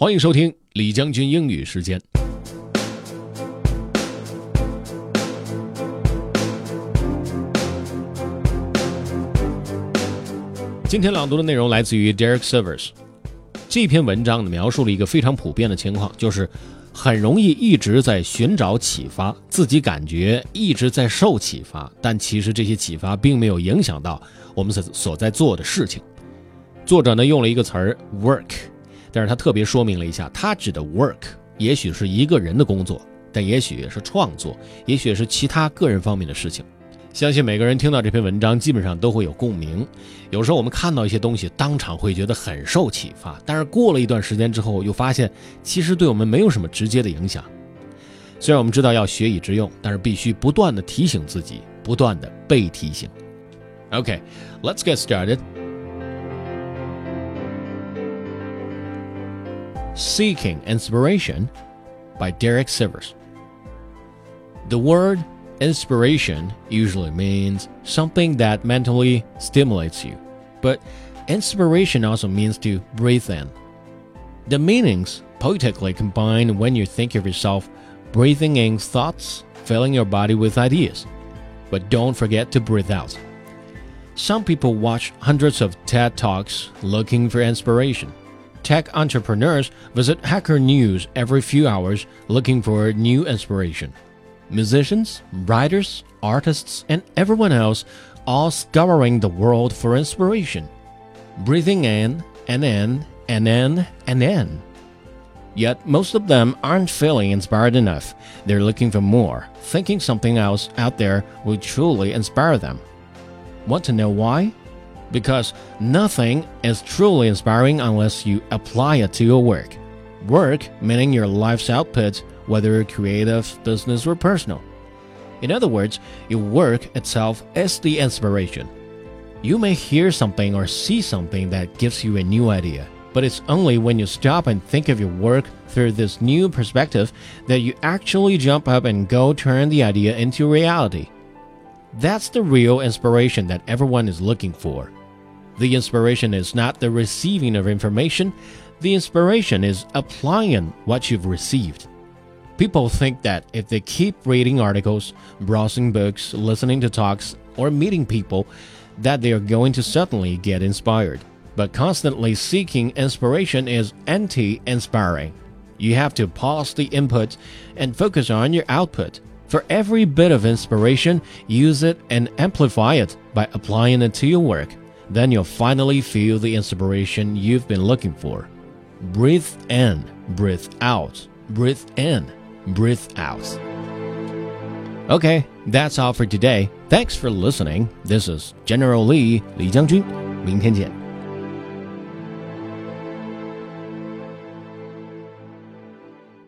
欢迎收听李将军英语时间。今天朗读的内容来自于 Derek Servers。这篇文章呢，描述了一个非常普遍的情况，就是很容易一直在寻找启发，自己感觉一直在受启发，但其实这些启发并没有影响到我们所所在做的事情。作者呢用了一个词儿 work，但是他特别说明了一下，他指的 work 也许是一个人的工作，但也许是创作，也许是其他个人方面的事情。相信每个人听到这篇文章，基本上都会有共鸣。有时候我们看到一些东西，当场会觉得很受启发，但是过了一段时间之后，又发现其实对我们没有什么直接的影响。虽然我们知道要学以致用，但是必须不断的提醒自己，不断的被提醒。OK，let's get started. Seeking Inspiration by Derek Sivers. The word Inspiration usually means something that mentally stimulates you, but inspiration also means to breathe in. The meanings poetically combine when you think of yourself breathing in thoughts, filling your body with ideas. But don't forget to breathe out. Some people watch hundreds of TED Talks looking for inspiration. Tech entrepreneurs visit Hacker News every few hours looking for new inspiration musicians, writers, artists, and everyone else all scouring the world for inspiration, breathing in and in and in and in. Yet most of them aren't feeling inspired enough. They're looking for more, thinking something else out there will truly inspire them. Want to know why? Because nothing is truly inspiring unless you apply it to your work. Work, meaning your life's output, whether creative, business, or personal. In other words, your work itself is the inspiration. You may hear something or see something that gives you a new idea, but it's only when you stop and think of your work through this new perspective that you actually jump up and go turn the idea into reality. That's the real inspiration that everyone is looking for. The inspiration is not the receiving of information, the inspiration is applying what you've received. People think that if they keep reading articles, browsing books, listening to talks, or meeting people, that they are going to suddenly get inspired. But constantly seeking inspiration is anti inspiring. You have to pause the input and focus on your output. For every bit of inspiration, use it and amplify it by applying it to your work. Then you'll finally feel the inspiration you've been looking for. Breathe in, breathe out, breathe in breathe out. Okay, that's all for today. Thanks for listening. This is General Lee, 李将军。明天见。